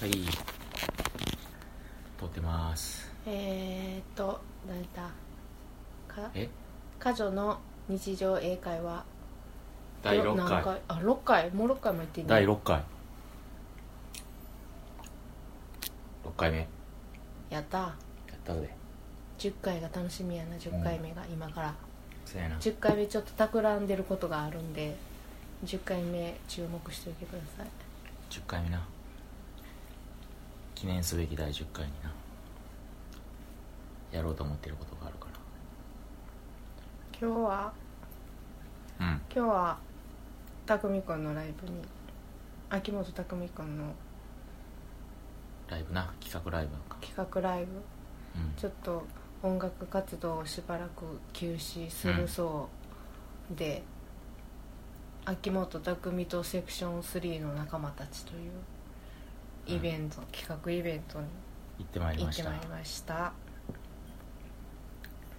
はい。撮ってます。えー、っと何だ？か？え？家女の日常英会話。第6何回？あ6回？もう6回も言ってんね第6回。6回目。ややった。ったぜ。10回が楽しみやな10回目が、今から。そうやな。10回目ちょっと企んでることがあるんで10回目注目しておいてください。10回目な記念すべき第10回にな。やろうと思ってることがあるか今日は？らうん。今日はたくんのライブに。秋元たくみくんのライブな？企画ライブか。企画ライブ。うん。ちょっと音楽活動をしばらく休止するそうで、秋元匠とセクション3の仲間たちというイベント、企画イベントに行ってまいりましてた。行っまいりました。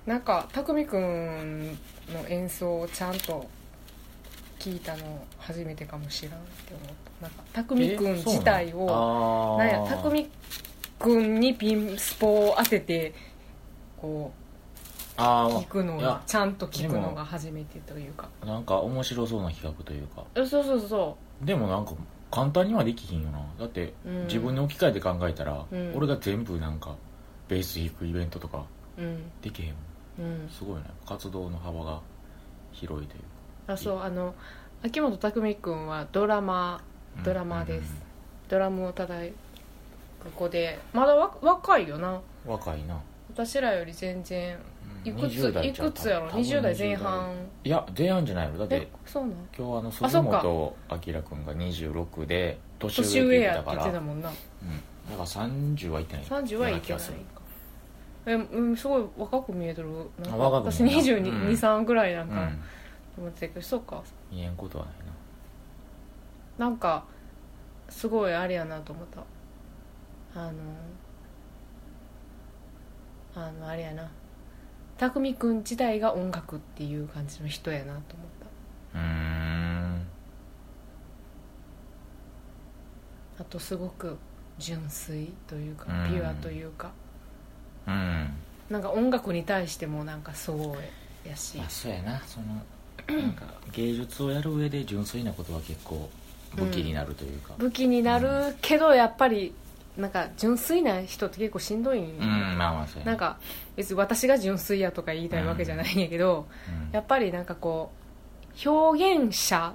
なんか匠くんの演奏をちゃんと聞いたの初めてかもしれんって思った。なんか匠くん自体をなん？や匠くんにピンスポを当ててこう聞くのいやがちゃんと聞くのが初めてというか。なんか面白そうな企画というか。そうそうそでもなんか簡単にはできひんよな。だってうん。自分に置き換えて考えたら、うん。俺が全部なんかベース弾くイベントとかううん。できへんもん。うん。すごいね活動の幅が広いという。あそうあの秋元匠くんはドラマうん。ドラマーです、ドラムを叩いここで。まだわ若いよな。うん若いな。私らより全然いくつ20代いくつやろ？多分20代前半。いや前半じゃないよだってえそうなん今日あのそ鈴本明君が26で年年上やって言ってたもんな。うん、だから30はいってない。30はいけないえうんすごい若く見えてる。なんか私見える2 2うん。3ぐらいなんかうん。思ってたけど、そうか。見えんことはないなんかすごいあれやなと思った。あのあのあれやな匠くん自体が音楽っていう感じの人やなと思った。なうーん。あとすごく純粋というかうん。ピュアというか、うん。なんか音楽に対してもなんかそうやし。まあそうやな。そのなんか芸術をやる上で純粋なことは結構武器になるというか。武器になるけどやっぱりなんか純粋な人って結構しんどい。んようん、まあまあそうやなんか別に私が純粋やとか言いたいわけじゃないんやけど、うん。やっぱりなんかこう表現者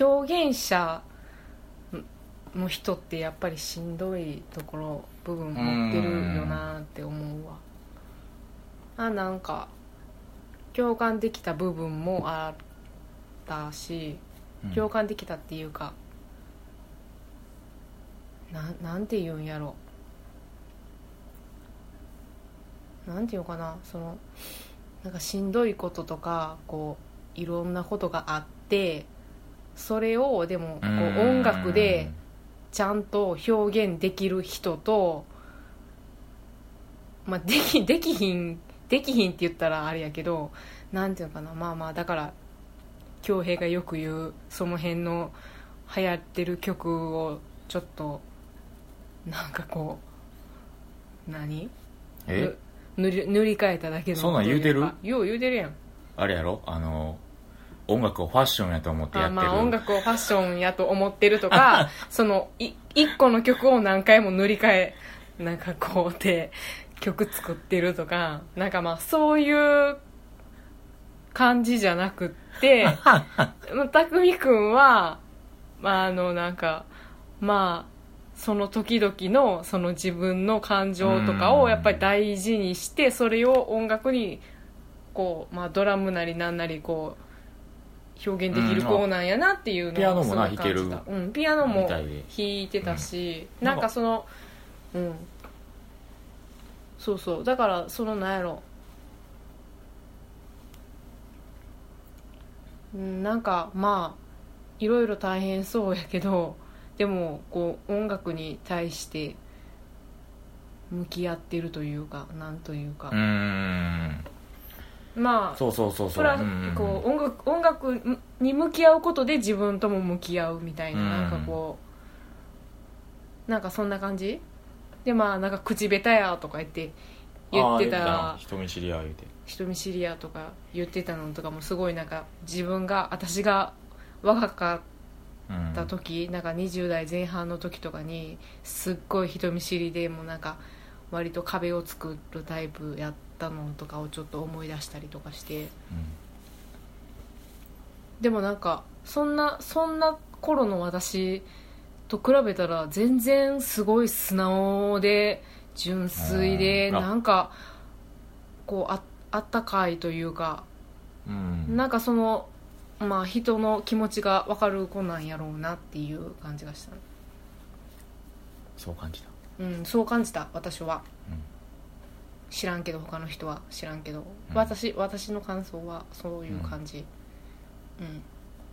表現者の人ってやっぱりしんどいところ部分持ってるよなって思うわ。あなんか共感できた部分もあったしうん。共感できたっていうか、なんなんて言うんやろ。なんて言うのかな。そのなんかしんどいこととかこういろんなことがあってそれをでもこう音楽でちゃんと表現できる人と、まあ、できできひんできひんって言ったらあれやけどなんていうのかな。まあまあだから恭平がよく言うその辺の流行ってる曲をちょっとなんかこう何？え？ぬ塗り塗り替えただけのそんなん言うてる？よう言うてるやん。あれやろ？あの音楽をファッションやと思ってやってる。あまあ音楽をファッションやと思ってるとか そのい一個の曲を何回も塗り替えなんかこうで曲作ってるとかなんかまあそういう感じじゃなくって まあ匠くんはまああのなんかまあその時々のその自分の感情とかをやっぱり大事にしてそれを音楽にこう、まあ、ドラムなりなんなりこう表現できる子なんやなっていうのをすごい感じ。たうん、ピアノも弾い。てたし、うん。なんかそのうん。そうそう。だからそのなんやろうんなんかまあいろいろ大変そうやけどでもこう音楽に対して向き合ってるというかなんというか。うー、ん。まあそうそうそうそう。こう音楽音楽に向き合うことで自分とも向き合うみたいな,、うん。なんかこなんかそんな感じ？でまあなんか口下手やとか言って言ってた人見知りや言うて。人見知りやとか言ってたのとかもすごいなんか自分が私が若かうんった時、なんか20代前半の時とかにすっごい人見知りでもうなんか割と壁を作るタイプやったのとかをちょっと思い出したりとかして。でもなんかそんなそんな頃の私と比べたら全然すごい素直で純粋でうん。あなんかこうああったかいというかうん、うん、なんかそのまあ人の気持ちが分かる子なんやろうなっていう感じがしたそう感じた。うんそう感じた私は。うん。知らんけど他の人は知らんけど、うん。私私の感想はそういう感じ。うん、だか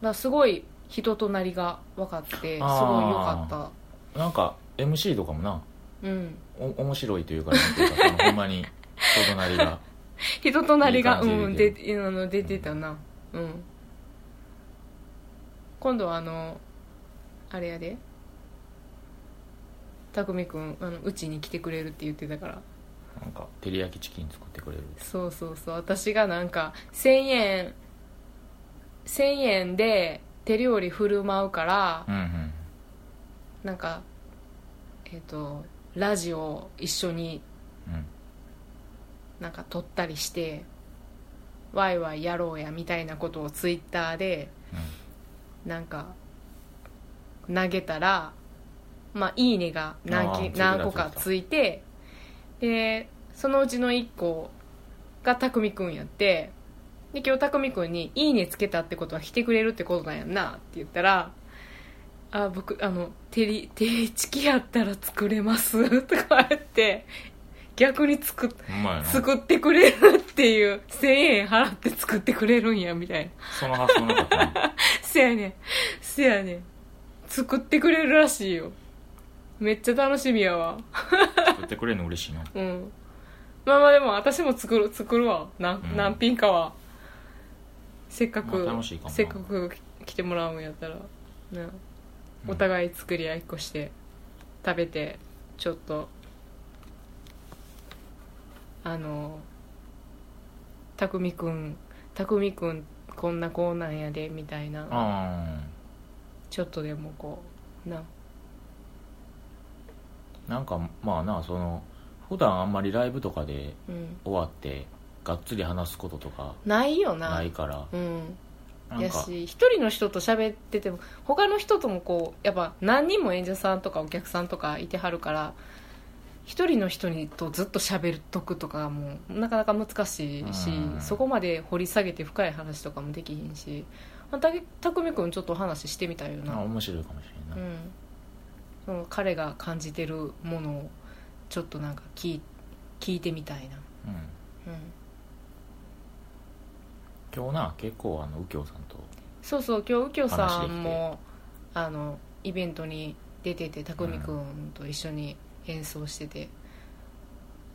らすごい人となりが分かってすごい良かった。なんか MC とかもな。うん。お面白いというかなんていうかそのほんまに 人となりが。人となりがいい感じでうんであの出てたな。うん今度はあのあれやで。匠くんあのうちに来てくれるって言ってたから。なんか照り焼きチキン作ってくれる。そうそうそう。私がなんか1000円1000円で手料理振る舞うからうんうん。なんかえっ、とラジオ一緒にうん。なんか撮ったりしてワイワイやろうやみたいなことをツイッターでなんか投げたらまあいいねが何何個かついてでそのうちの1個がたくんやってで今日たくんに「いいねつけたってことは来てくれるってことなんやんな」って言ったら「あ僕あの照り照りチキやったら作れます」とか言って逆に作っほんまやな。作ってくれるっていう1000円払って作ってくれるんやみたいな。その発想なかったな。せやねん。せやねん。作ってくれるらしいよ。めっちゃ楽しみやわ。作ってくれるの嬉しいな。うん。まあまあでも私も作る作るわ。な、ん何品かは。せっかく、まあ楽しいかもな。せっかく来てもらうんやったらな。お互い作り合いっこして食べてちょっとあのたくみくんたくみくんこんな子なんやでみたいな。あちょっとでもこうな。あなんかまあなその普段あんまりライブとかでうん。終わってがっつり話すこととかないよな。ないから。うん。なんか。やし一人の人と喋ってても他の人ともこうやっぱ何人も演者さんとかお客さんとかいてはるから一人の人にとずっと喋るとくとかもなかなか難しいしうん。そこまで掘り下げて深い話とかもできひんしまあたくみくんちょっと話してみたいよな。あ面白いかもしれんな、うん。その彼が感じてるものをちょっとなんか聞い聞いてみたいな。うん。うん。今日な結構あの右京さんとそうそう今日右京さんもあのイベントに出てて匠くんと一緒に演奏してて、やっ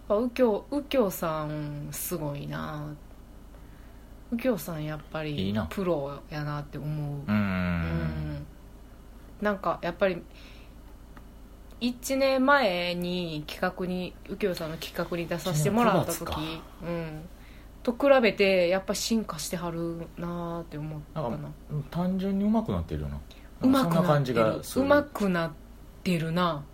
ぱ右京右京さんすごいな。右京さんやっぱりプロやなって思う。ううんん。なんかやっぱり1年前に企画に右京さんの企画に出させてもらった1時うん。と比べてやっぱ進化してはるなーって思ったな。単純に上手くなってるよな。うまくなる。うまくなってるな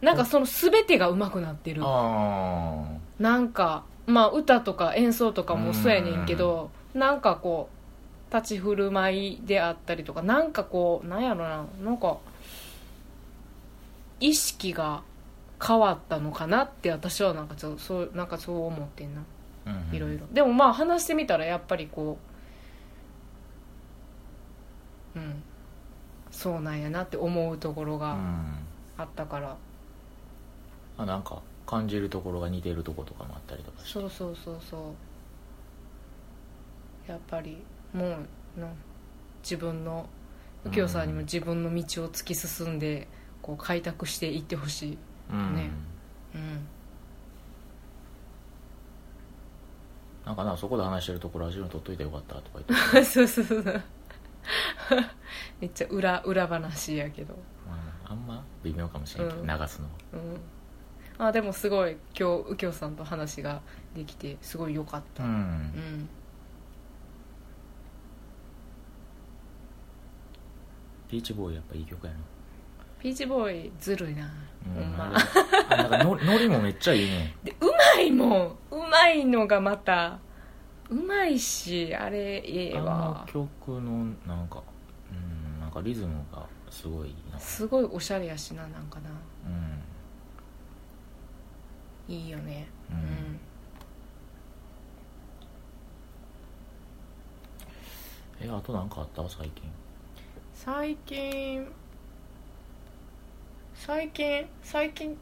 なんかその全てがうまくなってる。あなんかまあ歌とか演奏とかもそうやねんけどなんかこう立ち振る舞いであったりとかなんかこうなんやろななんか意識が変わったのかなって私はなんかちょそうなんかそう思ってんな。いろいろ。でもまあ話してみたらやっぱりこううんそうなんやなって思うところがうんあったから、あなんか感じるところが似てるところとかもあったりとかして。そうそうそうそう。やっぱりもうな自分の右京さんにも自分の道を突き進んでこう開拓していってほしい。うん。ねうん。なんかなそこで話してるところラジオに撮っといてよかったとか言って、そうそうそう。めっちゃ裏裏話やけど。うんあんま微妙かもしれんけど、うん。流すのうん。あでもすごい今日右京さんと話ができてすごい良かった。ううん。んピーチボーイやっぱいい曲やな。ピーチボーイずるいな、ほんま。あれあなんかの ノリもめっちゃいいね。でうまいもん。うまいのがまたうまいしあれええあわの曲のなんかうんなんかリズムがすごいな。すごいおしゃれやしななんかな。うん。いいよね。ううん。んえあとなんかあった？最近。最近最近最近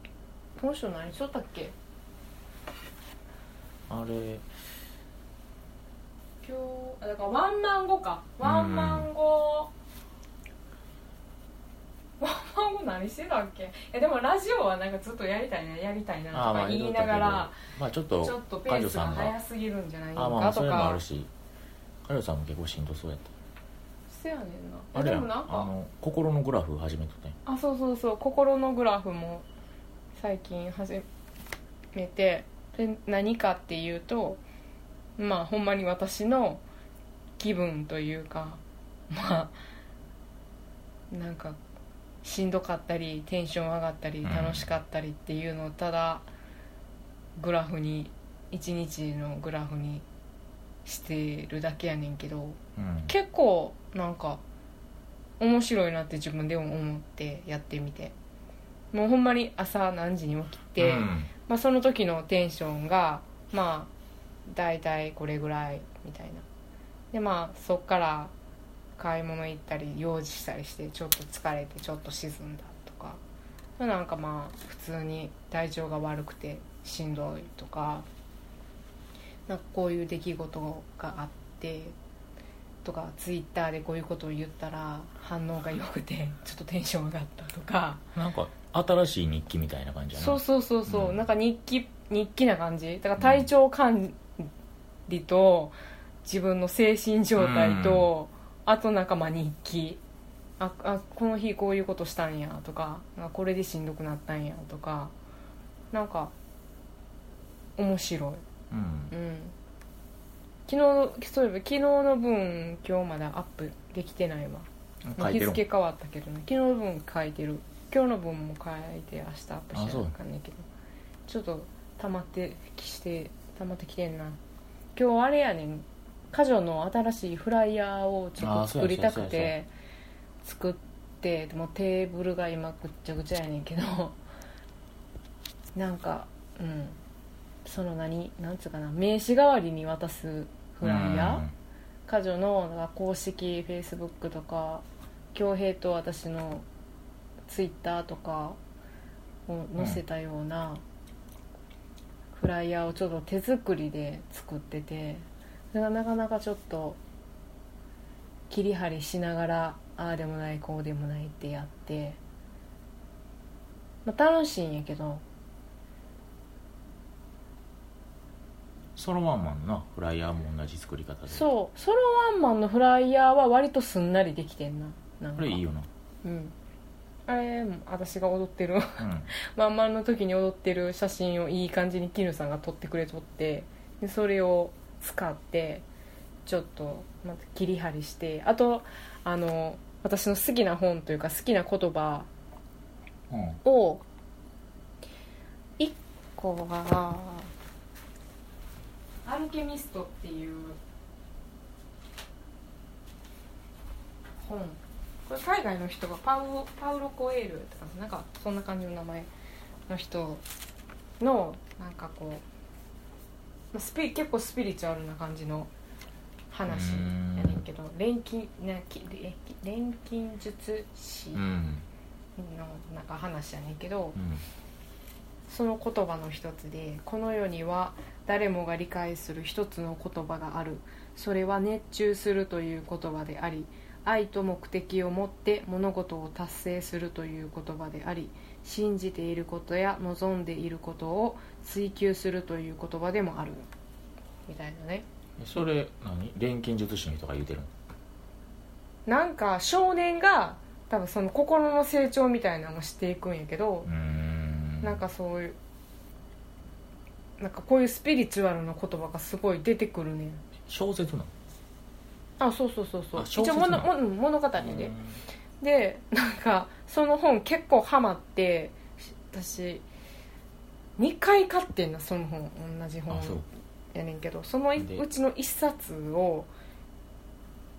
この人何しとったっけ？あれ。今日あだからワンマン後か。ワンマン後、ワンマン後何してたっけ？えでもラジオはなんかずっとやりたいなやりたいなとか言いながらまあちょっとちょっとペースが早すぎるんじゃないあまあまかとあそれもあかるし。カジョさんも結構しんどそうやった。せやねんな。あでもなんかあの心のグラフ始めとったんや。あそうそうそう。心のグラフも最近始めてで何かっていうとまあほんまに私の気分というかまあなんかしんどかったりテンション上がったりうん。楽しかったりっていうのをただグラフに一日のグラフにしてるだけやねんけどうん。結構なんか面白いなって自分でも思ってやってみて。もうほんまに朝何時に起きて、うん。まあ、その時のテンションがまあ大体これぐらいみたいな。でまあそっから買い物行ったり用事したりしてちょっと疲れてちょっと沈んだとか。なんかまあ普通に体調が悪くてしんどいとか。なんかこういう出来事があって。とかツイッターでこういうことを言ったら反応が良くて ちょっとテンション上がったとか。なんか新しい日記みたいな感じそうそうそうそう、うん。なんか日記日記な感じ。だから体調管理と自分の精神状態と、あとなんかまあ日記。ああこの日こういうことしたんやとかあこれでしんどくなったんやとかなんか面白い。うん。うん。昨日そういえば昨日の分今日まだアップできてないわ。書いてる。日付変わったけどね。昨日の分書いてる。今日の分も書いて明日アップしなあかんねんけど。ちょっと溜まってきして溜まってきてんな。今日あれやねん家女の新しいフライヤーをちょっと作りたくて作ってでもテーブルが今ぐっちゃぐちゃやねんけど なんかうん。その何なんつうかな名刺代わりに渡すフライヤー、家女の公式フェイスブックとか恭平と私のツイッターとかを載せたようなフライヤーをちょっと手作りで作っててそれがなかなかちょっと切り張りしながらああでもないこうでもないってやって、まあ、楽しいんやけど。ソロワンマンのなフライヤーも同じ作り方で。そうソロワンマンのフライヤーは割とすんなりできてんな。なんか。これいいよな。うん。あれも私が踊ってる。うん。まんまんの時に踊ってる写真をいい感じに絹さんが撮ってくれとってでそれを使ってちょっとまた切り張りしてあとあの私の好きな本というか好きな言葉うん。を1個は「アルケミスト」っていう本。これ海外の人がパウロパウロ・コエールとかなんかそんな感じの名前の人のなんかこうまあスピ結構スピリチュアルな感じの話やねんけど錬金なき錬錬金術師のうんなんか話やねんけど、うんその言葉の一つでこの世には誰もが理解する一つの言葉がある。それは熱中するという言葉であり愛と目的を持って物事を達成するという言葉であり信じていることや望んでいることを追求するという言葉でもあるみたいなね。それ何？錬金術師の人が言うてるの？なんか少年が多分その心の成長みたいなのもしていくんやけどなんかそういうなんかこういうスピリチュアルな言葉がすごい出てくるね小説なの？あそうそうそうそう。一応説なの？物語で、でなんかその本結構ハマって私2回買ってんなその本同じ本。あそう。やねんけどそのでうちの1冊を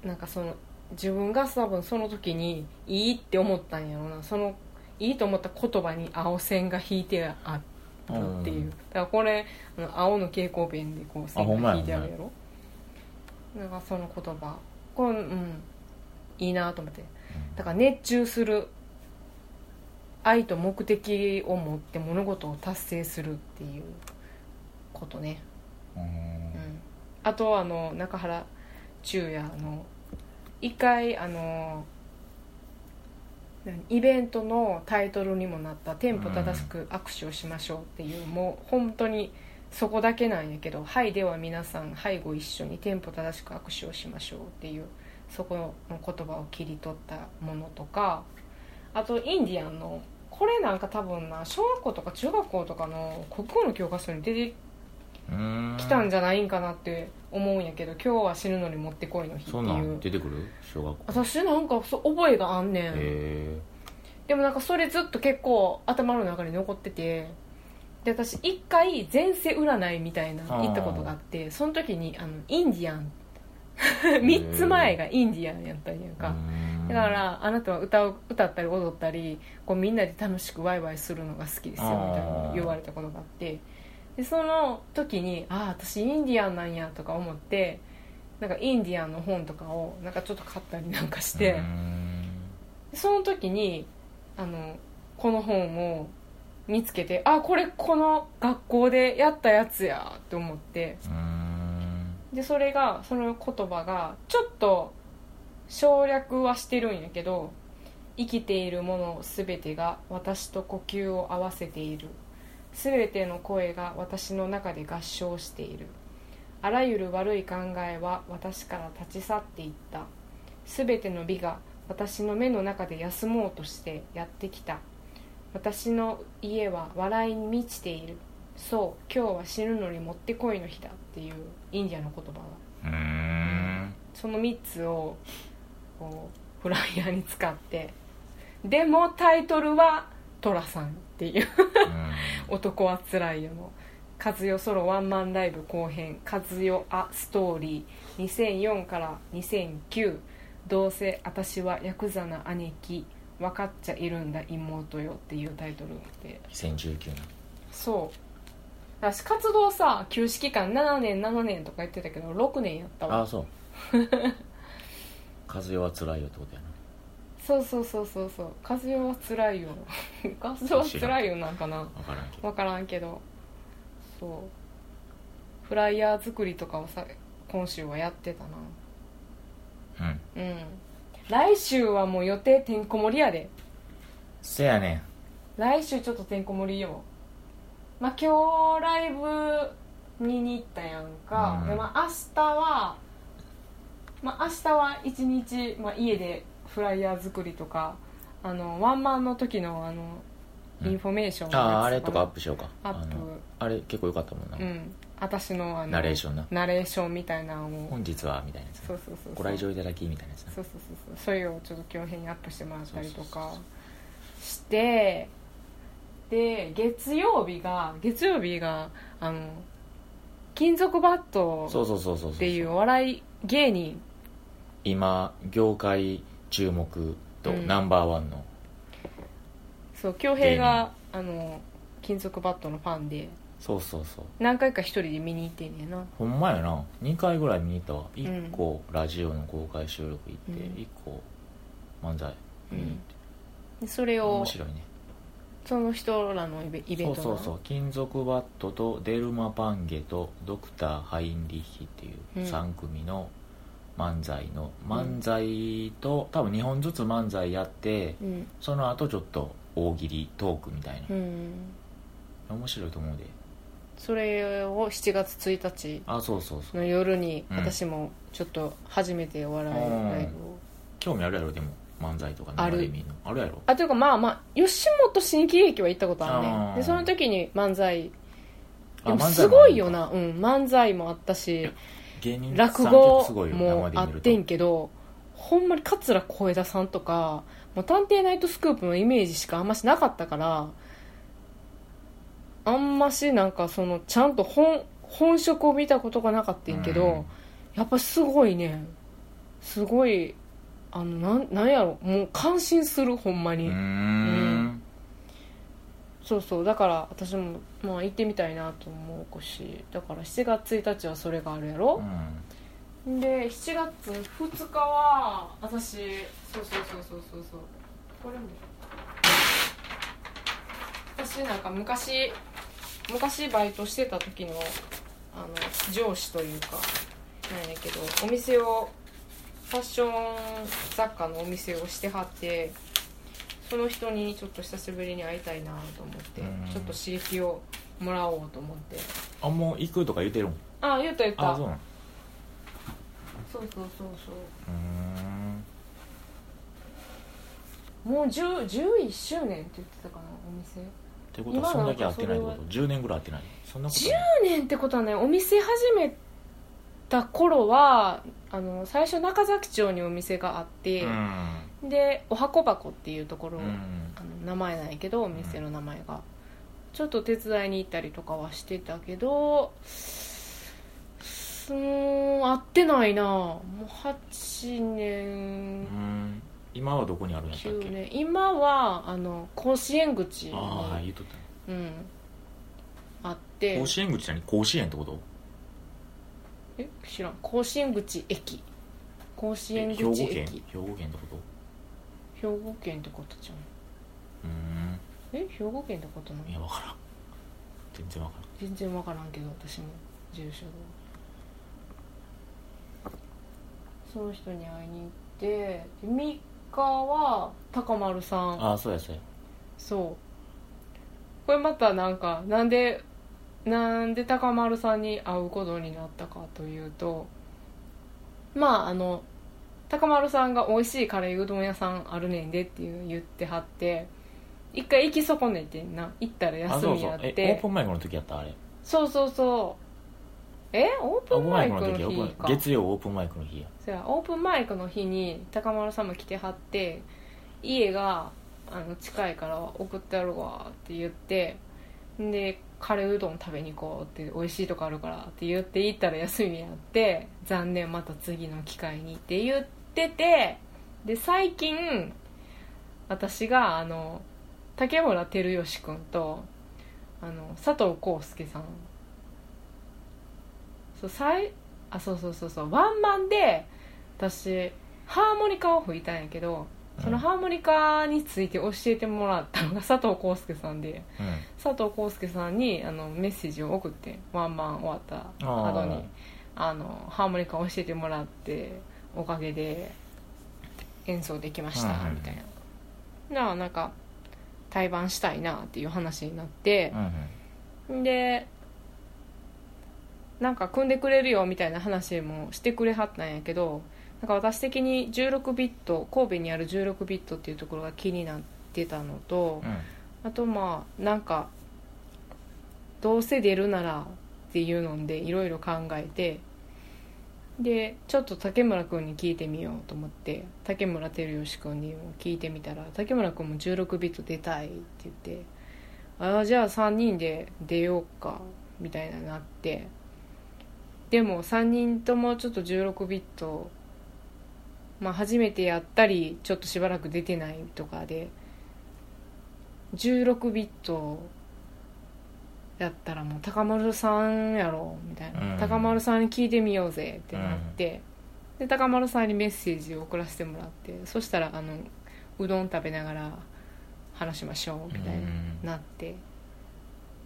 なんかその自分が多分その時にいいって思ったんやろうな。そのいいと思った言葉に青線が引いてあるっていう。うん。だからこれあの青の蛍光ペンでこう線が引いてあるやろ。なんかその言葉。これうん。いいなと思って。だから熱中する愛と目的を持って物事を達成するっていうことね、うん。うん、あとあの中原中也の一回あのイベントのタイトルにもなった「テンポ正しく握手をしましょう」っていう、もう本当にそこだけなんやけど「はいでは皆さんはいご一緒にテンポ正しく握手をしましょう」っていうそこの言葉を切り取ったものとかあとインディアンのこれなんか多分な小学校とか中学校とかの国語の教科書に出てきたんじゃないんかなって思うんやけど今日は死ぬのにもってこいの日ってそんなんいう出てくる？小学校。私なんかそう覚えがあんねん。へでもなんかそれずっと結構頭の中に残っててで私一回前世占いみたいな行ったことがあってその時にあのインディアン。3つ前がインディアンやったんやんえかだからあなたは歌う歌ったり踊ったりこうみんなで楽しくワイワイするのが好きですよみたいな言われたことがあって。でその時にああ私インディアンなんやとか思ってなんかインディアンの本とかをなんかちょっと買ったりなんかして、でその時にあのこの本を見つけてあこれこの学校でやったやつやって。思ってでそれがその言葉がちょっと省略はしてるんやけど生きているもの全てが私と呼吸を合わせている。全ての声が私の中で合唱している。あらゆる悪い考えは私から立ち去っていった。全ての美が私の目の中で休もうとしてやってきた。私の家は笑いに満ちている。そう今日は死ぬのにもってこいの日だっていうインディアの言葉がうん。その3つをこうフライヤーに使って。でもタイトルは「寅さん」っていう「男はつらいよ」の「和代ソロワンマンライブ後編。和代アストーリー」2004から2009どうせ私はヤクザな兄貴。分かっちゃいるんだ妹よっていうタイトルで。2019年そう。私活動さ休止期間7年7年とか言ってたけど6年やったわ。ああそう 風は辛いよってことやな。そうそうそうそうそう。風邪はつらいよ。風邪はつらいよなんかな。分からんけど。分からんけど。そう。フライヤー作りとかをさ今週はやってたな。うん。うん。来週はもう予定てんこ盛りやで。せやね。ん来週ちょっとてんこ盛りよ。まあ今日ライブ見に行ったやんか、うん。でまあ明日はまあ明日は一日、まあ、家でフライヤー作りとかあのワンマンの時のあのうん。インフォメーションのやつあああれとかアップしようか。アップ。あれ結構良かったもんな、うん。私のあのナレーションな。ナレーションみたいなのを。本日はみたいなやつそうそうそうそう。ご来場いただきみたいなやつなそうそうそう。そうそれをちょっと今日編にアップしてもらったりとかしてで月曜日が月曜日があの金属バットそうそうそうそうそう。っていうお笑い芸人今業界注目とうん。ナンバーワンの、そう恭平があの金属バットのファンでそうそうそう。何回か一人で見に行ってんねんな。ほんまやな。2回ぐらい見に行ったわ。ん。1個ラジオの公開収録行って、うん。1個漫才見に行って、でそれを面白いね。その人らのイベイベントがそうそうそう。金属バットとデルマ・パンゲとドクター・ハインリッヒっていううん。3組の漫才の漫才と多分2本ずつ漫才やってうん。その後ちょっと大喜利トークみたいな。うん。面白いと思うで。それを7月1日あそうそうそう。の夜にうん。私もちょっと初めてお笑いライブを、興味あるやろでも漫才とかある。生で見るの。あるやろ。あというかまあまあ吉本新喜劇は行ったことあるあー。ねでその時に漫才でもあ漫才もすごいよな。うん漫才もあったし芸人落語もあってんけどほんまに桂小枝さんとかもう探偵ナイトスクープのイメージしかあんましなかったからあんましなんかそのちゃんと本本職を見たことがなかったんけど、うん。やっぱすごいね。すごいあのなんなんやろ。もう感心するほんまに、うーんそうそうだから私も、まあ、行ってみたいなと思うしだから7月1日はそれがあるやろ、で7月2日は私そうそうそうそうそうそう。これも私なんか昔昔バイトしてた時のあの上司というかなんやけどお店をファッション雑貨のお店をしてはってその人にちょっと久しぶりに会いたいなと思ってうん。ちょっと刺激をもらおうと思って。あもう行くとか言ってるん。あ言った言った。あそうなん。うそうそうそうそう。ーん。もう10 11周年って言ってたかなお店。ってことはそんだけ会ってないってこと？10年ぐらい会ってない。そんなこと10ない。年ってことはねお店始めた頃はあの最初中崎町にお店があって、でお箱箱っていうところ、うん。うんあの名前ないけどお店の名前が、ちょっと手伝いに行ったりとかはしてたけどうん会ってないな。もう8年。うん。今はどこにあるんやったっけ？9年。今はあの甲子園口にああはい言っとったうん。あって。甲子園口何甲子園ってこと？え知らん。甲子園口駅。甲子園え兵庫口県？駅兵庫県ってこと？兵庫県ってことじゃん。うーん。え兵庫県ってことなの？いや分からん。全然分からん。全然分からんけど私も。住所が。その人に会いに行ってで3日は高丸さん。ああそうやそうや。そう。これまたなんかなんでなんで高丸さんに会うことになったかというとまああの高丸さんが美味しいカレーうどん屋さんあるねんでっていう言ってはって一回行き損ねてんな。行ったらあ休みやって。えオープンマイクの時やったあれ。そうそうそう。えオープンマイクの日か。月曜オープンマイクの日や。そやオープンマイクの日に高丸さんも来てはって家があの近いから送ってやるわって言ってでカレーうどん食べに行こうって美味しいとこあるからって言って行ったら休みやって残念また次の機会にって言っててで最近私があの竹村照義君とあの佐藤浩介さん。そうさいあそうそうそうそうワンマンで私ハーモニカを吹いたんやけどそのハーモニカについて教えてもらったのが佐藤浩介さんでうん。佐藤浩介さんにあのメッセージを送ってワンマン終わった後にあのハーモニカを教えてもらっておかげで演奏できましたうんうん。みたいな。だからなんか対バンしたいなっていう話になってうんうん。でなんか組んでくれるよみたいな話もしてくれはったんやけどなんか私的に16ビット神戸にある16ビットっていうところが気になってたのとあとまあなんかどうせ出るならっていうのでいろいろ考えてでちょっと竹村君に聞いてみようと思って竹村照義君にも聞いてみたら竹村君も16ビット出たいって言ってああじゃあ3人で出ようかみたいななってでも3人ともちょっと16ビットまあ初めてやったりちょっとしばらく出てないとかで16ビットやったらもう高丸さんやろみたいな、うん。高丸さんに聞いてみようぜってなって、で高丸さんにメッセージを送らせてもらってそしたらあのうどん食べながら話しましょうみたいうんななって。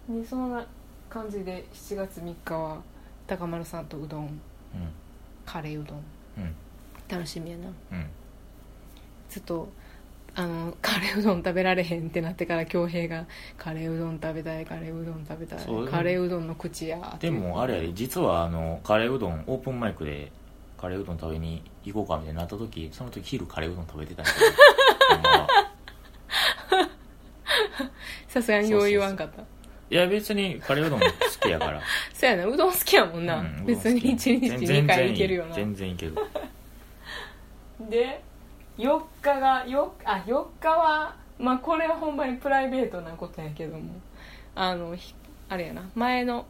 でそんな感じで7月3日は高丸さんとうどんうん。カレーうどん。うん楽しみやな。うん。ちょっとあの カレーうどん食べられへんってなってから恭平が「カレーうどん食べたいカレーうどん食べたいそう。カレーうどんの口や」ってでもあれやで実はあのカレーうどんオープンマイクでカレーうどん食べに行こうかみたいになった時その時昼カレーうどん食べてたんやけど。ほんま。はさすがによう言わんかった。いや別にカレーうどん好きやから。そうやなうどん好きやもんな、うん別に1日2回いけるよな。全然いけるで4日がよあ4日はまあこれはほんまにプライベートなことやけども。あのひあれやな。前の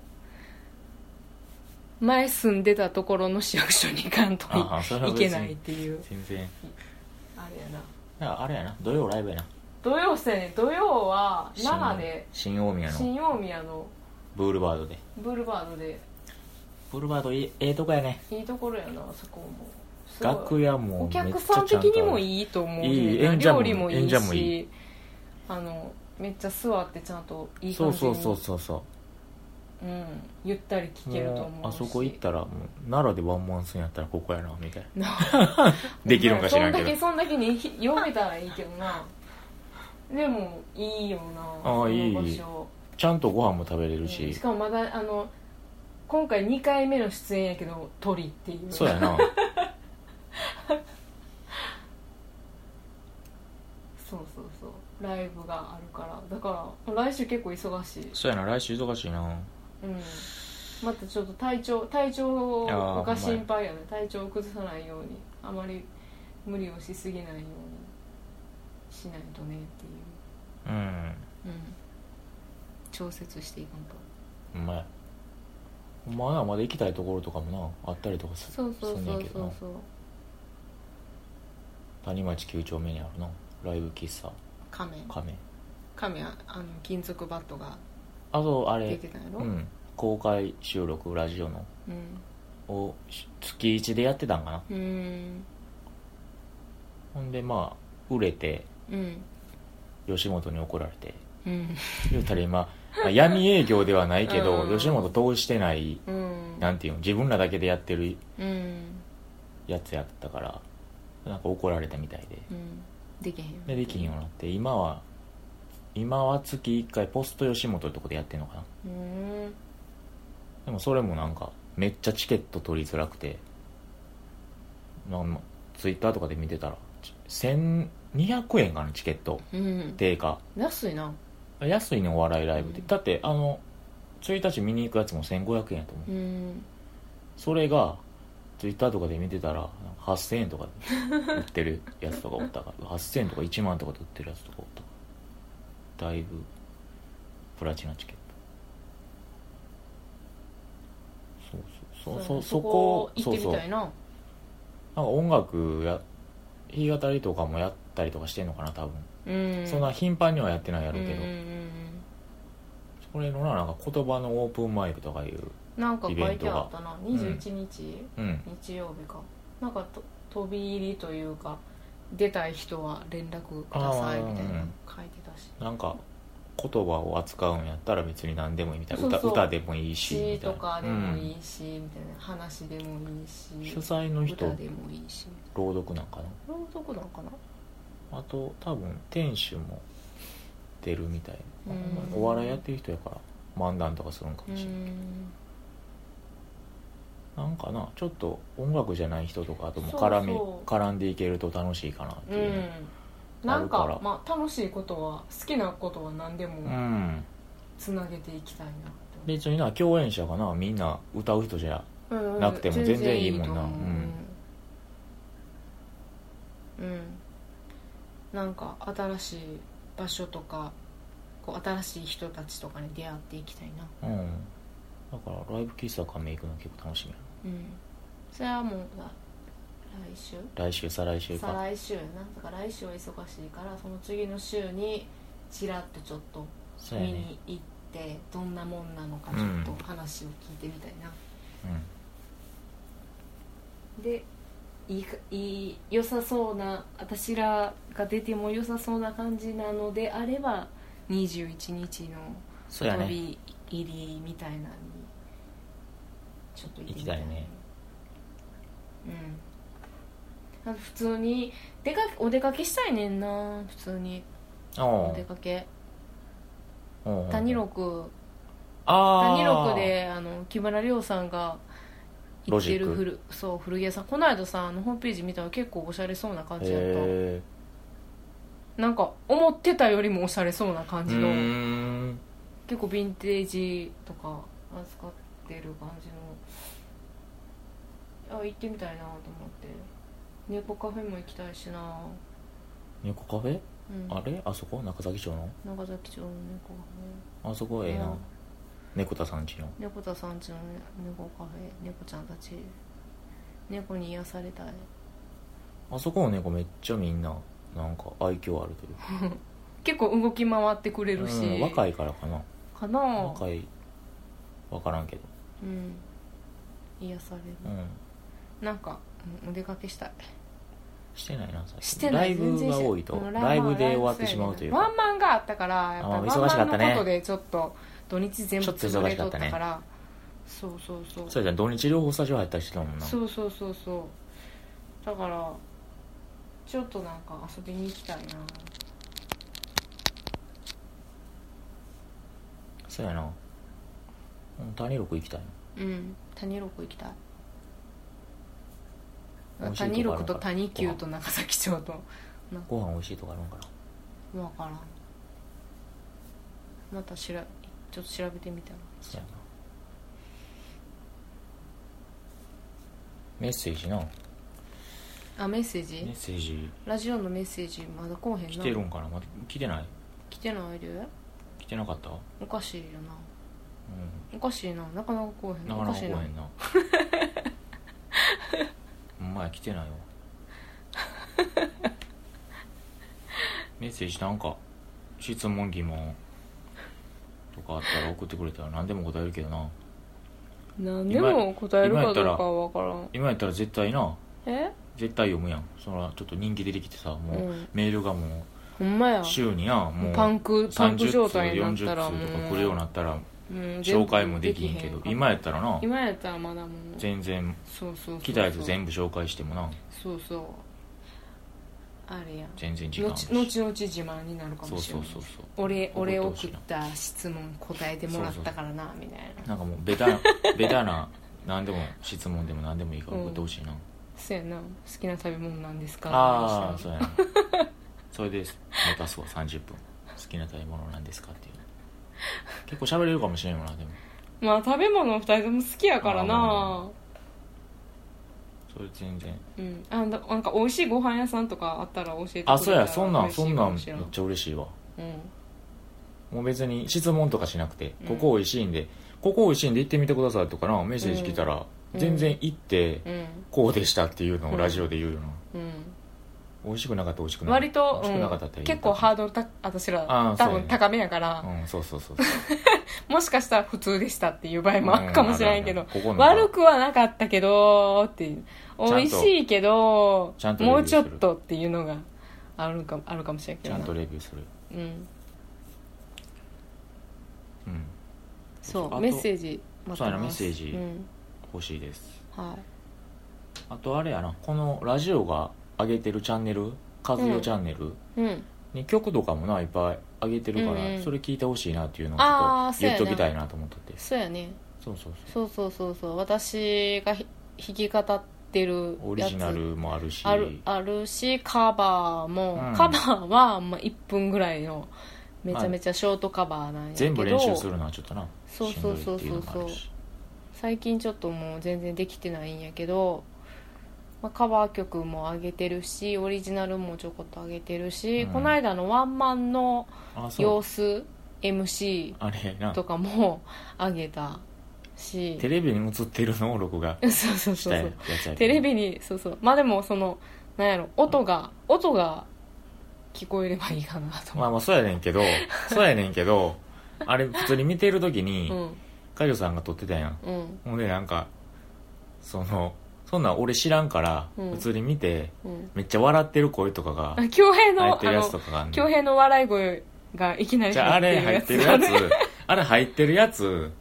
前住んでたところの市役所に行かんといああそれは別にいけないっていう。全然。あれやな。だからあれやな。土曜ライブやな。土曜っすね土曜は奈良で新大宮の。新大宮のブールバードで。ブルバードで。ブールバードいいええとこやね。いいところやなそこも楽屋もお客さん的にもいいいと思ういいね演者も料理もいいしあのめっちゃ座ってちゃんといい感じにそうそうそうそうう。ん、ゆったり聴けると思うあそこ行ったら奈良でワンマンするんやったらここやなみたいな。な できるんか知らんけど。そんだけそんだけにひ読めたらいいけどな。でもいいよなああいい。ちゃんとご飯も食べれるうんし。しかもまだあの今回2回目の出演やけど鳥っていう。そうやな そうそうそうライブがあるから。だから来週結構忙しい。そうやな来週忙しいな。うん。またちょっと体調体調が心配やね。体調を崩さないように。あまり無理をしすぎないようにしないとねっていう、うん。うん、調節していかんと。ほんまや。ほんまはまだ行きたいところとかもなあったりとかすそうそうそうそうそう。谷町9丁目にあるな。ライブ喫茶亀。亀。亀はあの金属バットが。あとあ出れてたんやろ？うん。公開収録ラジオの。うん。をし月1でやってたんかな。うん。ほんでまあ売れて。うん。吉本に怒られて。うん。言うたら今、まあ闇営業ではないけど、うん。吉本通してないうん。なんていうの自分らだけでやってるうん。やつやったからなんか怒られたみたいで。うんできへんよでできひんようになって今は今は月1回ポスト吉本ってとこでやってんのかな。うんでもそれもなんかめっちゃチケット取りづらくて。なんまツイッターとかで見てたらち1200円かなチケット。うん定価。安いな。安いねお笑いライブって、うん。だってあの1日見に行くやつも1500円やと思う、うん。それがツイッターとかで見てたら8000円とかで売ってるやつとかおったか。ら8000円とか1万とかで売ってるやつとかおった。からだいぶプラチナチケット。そうそう。そうそそこ行ってみたいな。そうそう。なんか音楽や弾き語りとかもやったりとかしてんのかな多分、うん。そんな頻繁にはやってないやろうけど、それのななんか言葉のオープンマイクとかいうなんか書いてあったな。21日、うん。日曜日か。なんかと飛び入りというか出たい人は連絡くださいみたいなの書いてたし。なんか言葉を扱うんやったら別に何でもいいみたいな。歌歌でもいいしみ詩とかでもいうんいし、みたいな。話でもいいし主催の人歌でもいいし。朗読なんか朗読なんかな？なあと多分店主も出るみたいうん。お笑いやってる人やから漫談とかするんかうもしれない、んなんかなちょっと音楽じゃない人とかともそう絡みそう絡んでいけると楽しいかなってういう、んなん。あるかまあ楽しいことは好きなことは何でもうん。つなげていきたいなって。別にな共演者がなみんな歌う人じゃ思ううん。なくても全然いいもんな。と思う。うん、うん。なんか新しい場所とかこう新しい人たちとかに出会っていきたいな。うん。だからライブ喫茶亀行くの結構楽しみやうん。それはもうだ来週？来週再来週再か来週やな。だから来週は忙しいからその次の週にちらっとちょっと見そうやね。に行ってどんなもんなのかちょっと話を聞いてみたいな、でいいかいい良さそうな私らが出ても良さそうな感じなのであれば21日のそうやね。飛び入りみたいなのにちょっと行きたいね。うん。普通に出かけお出かけしたいねんな。普通に。おお出かけ。お谷六。谷六であの木村亮さんが行ってる古そう古着屋さん。この間さあのホームページ見たら結構おしゃれそうな感じやった、へなんか思ってたよりもおしゃれそうな感えじの、ん。結構ヴィンテージとか扱ってる感じのあ行ってみたいなと思って。猫カフェも行きたいしな。猫カフェ？うん。あれ？あそこ？中崎町の？長崎町の猫カあそこええな。うん。猫田さんちの？フェ猫田さんちの猫カフェ。猫ちゃんたち。猫に癒されたい。あそこの猫めっちゃみんななんか愛嬌あるというか。結構動き回ってくれるし、うん若いからかな。かな。若い。分からんけど。うん。癒される、うんなんか、うんお出かけしたい。してないな最近。してない。ライブが多いと。うんライブで終わってしまうというか。ワンマンがあったからやっぱワン忙しかったね。マンのことでちょっと土日全部潰れとったから。そうそうそう。そうじゃん土日両方スタジオ入ったりしてたもんな。そうそうそうそう。だからちょっとなんか遊びに行きたいな。そうやな。うん谷六行きたい。うん谷六行きたい谷六と谷九と長崎町と。ご飯美味しいとかあるんかな。分からん。またしらちょっと調べてみたらそうやな。メッセージな。あメッセージ？メッセージ。ラジオのメッセージまだ来おへんな。来てるんかな？まだ来てない？来てないで。来てなかった？おかしいよな。うおかしいな。なかなか来おへんんなかなか来おへんな ほんまや来てないわ。メッセージなんか質問疑問。とかあったら送ってくれたら何でも答えるけどな。何でも答えるかどうかは分からん。今やったら絶対なえ？絶対読むやん。そらちょっと人気出てきてさもう、うん。メールがもほんまや。う週になもうパンクパンク30状通態になった40ら通とか来るようになったらうん紹介もできへんけど今やったらな。今やったらまだもう。全然そうそうそう来たやつ全部紹介してもな。そうそう。あれや。全然時間後々自慢になるかそうもしれない。そうそうそう俺俺送った質問答えてもらったからなみたいな。なんかもうベタな ベタな何でも質問でも何でもいいから送ってほしいな、そうやな。好きな食べ物なんですか？ああそうやな。それで持たすわ30分。好きな食べ物なんですかっていう結構喋れるかもしれんよなでも。まあ食べ物二人とも好きやからな。それ全然。うん。あだなんか美味しいご飯屋さんとかあったら教えてくれたらあそうやそんなんそんなんめっちゃ嬉しいわ。うん。もう別に質問とかしなくて、うん。ここ美味しいんでここ美味しいんで行ってみてくださいとかなメッセージ来たら、うん。全然行って、うん。こうでしたっていうのうんをラジオで言うよな、うん美味しくなかったら美味しくなかった割と、うん結構ハードルた私ら多分高めやから、うんそうそうそう もしかしたら普通でしたっていう場合もあるかもしれないけど、うん悪くはなかったけどっていう。美味しいけどもうちょっとっていうのがあるかあるかもしれんけちゃんどなとレビューする。うん。うん。そうメッセージ待ってそうやなます。メッセージうん。欲しいです。はい。あとあれやなこのラジオが上げてるチャンネル和代チャンネルうん。に曲とかもないっぱい上げてるから、うんうん。それ聞いてほしいなっていうのをちょっとあーそうやっときたいなと思っとって。そうやね。そうそうそう。そうそうそうそう。私がひ弾き語ってるオリジナルもあるし。あるあるしカバーも、うん。カバーはまあ1分ぐらいのめちゃめちゃショートカバーなんやけど。全部練習するのはちょっとな。そうそうそうそうそう。しんどいっていのもあるし。最近ちょっともう全然できてないんやけど、まあ、カバー曲も上げてるしオリジナルもちょこっと上げてるし、うん。この間のワンマンのあそう。様子 MC あれなとかも上げたし。テレビに映ってるの？を録画。そうそうそうしたやそうつやけどテレビにそうそう。まあでもそのなんやろ音が音が聞こえればいいかなと思まあまあそうやねんけど そうやねんけどあれ普通に見てる時にううん。カジョさんが撮ってたやん。うん。ほんでなんかそのそんなん俺知らんからうん。普通に見てうん。めっちゃ笑ってる声とかがあ恭平入のあってるやつとのかがあんねん。恭平の笑い声がいきなりじゃああれ入ってるやつ。あれ入ってるやつ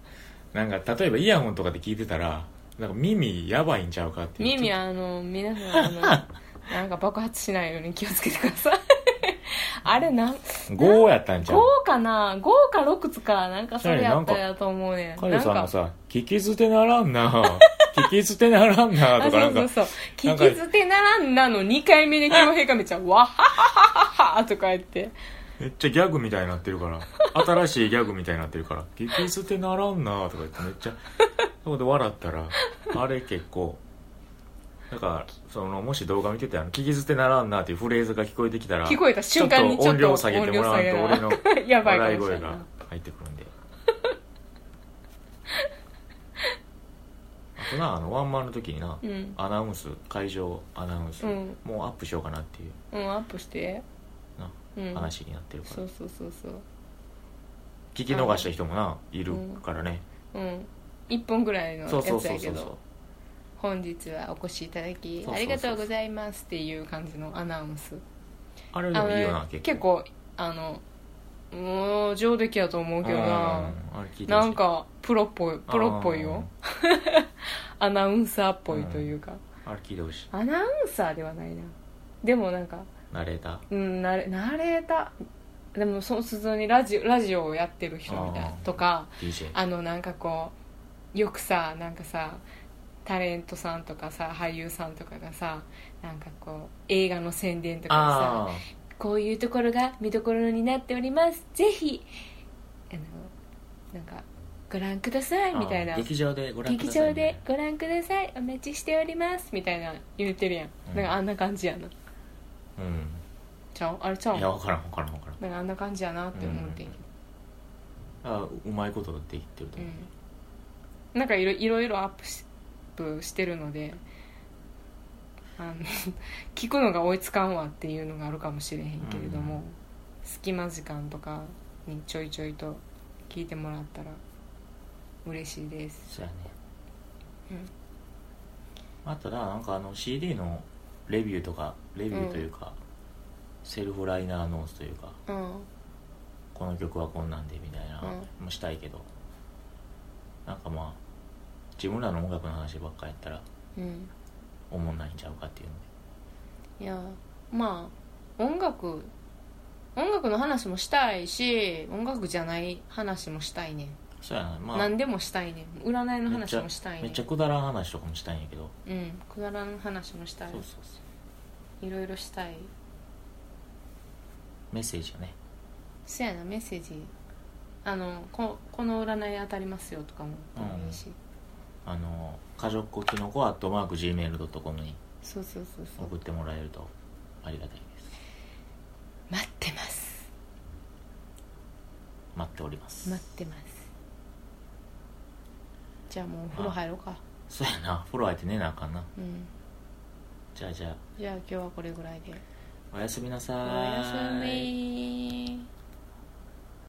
なんか例えばイヤホンとかで聞いてたらなんか耳やばいんちゃうかっていう。耳あの皆さんあの なんか爆発しないように気をつけてください。あれなん5やったんちゃ5うかな5か6つかなんかそれやったやと思うねん。カジなさんがさ「聞き捨てならんな聞き捨てならんなあとかなんか。そうそうそう。聞き捨てならんなの2回目で恭平がめっちゃ「わはははは」とか言ってめっちゃギャグみたいになってるから新しいギャグみたいになってるから「聞き捨てならんな」とか言ってめっちゃそこで笑ったらあれ結構だからそのもし動画見てたら「聞き捨てならんな」っていうフレーズが聞こえてきたら聞こえた瞬間にちょっと音量下げてもらわんと俺の笑い声が入ってくるんであとなあのワンマンの時にな、うん。アナウンス会場アナウンス、うん。もうアップしようかなっていう。うんアップして。な、うん。話になってるから。そうそうそうそう。聞き逃した人もない。るからね、うん。1本ぐらいのやつそうそうやそうそう。けど本日はお越しいただきそうそうそうありがとうございますっていう感じのアナウンス。あれでもいいよな結構結構あのもう上出来やと思うけどな。うん。あれ聞いてほしい。なんかプロっぽいプロっぽいよ アナウンサーっぽいというか、あれ聞いてほしい。アナウンサーではないな。でもなんかナレーター？うんナレナレーター。でもそう普通にラジオラジオをやってる人みたいなあーとか DJ あのなんかこうよくさなんかさタレントさんとかさ俳優さんとかがさなんかこう映画の宣伝とかあさこういうところが見どころになっております。ぜひあのなんかご覧くださいーみたいな。劇場でご覧く劇ださい場でご覧くださいお待ちしておりますみたいな言ってるやん、うん。なんかあんな感じやな。うちゃう？あれちゃう？んいや分からん分からん分からん。なんかあんな感じやなって思って。ん。けあうまいことできてると。ど、思う、うん、なんかいろいろいろアップしアップしてるのであの 聞くのが追いつかんわっていうのがあるかもしれへんけれども、うん。隙間時間とかにちょいちょいと聞いてもらったら嬉しいです。そうやね。うん。あとななんかあの CD のレビューとかレビューというか、セルフライナーノースというかうん。この曲はこんなんでみたいな、うもしたいけどなんかまあ自分らの音楽の話ばっかやったらうん。おもんないんちゃうかっていうので。いやまあ音楽音楽の話もしたいし音楽じゃない話もしたいねん、そうやな。まあ何でもしたいねん。占いの話もしたいねん。めっちゃくだらん話とかもしたいんやけど、うんくだらん話もしたい。そうそうそう。いろいろしたい。メッセージをね。そやなメッセージ。あのここの占い当たりますよとかもいいし、あのかじょっこきのこアットマーク Gmail.com にそうそうそうそう。送ってもらえるとありがたいです。待ってます。待っております。待ってますじゃあもうお風呂入ろうか。そうやな。風呂入って寝なあかんな。うん。じゃあじゃあ。じゃあ今日はこれぐらいで。おやすみなさい。やすみ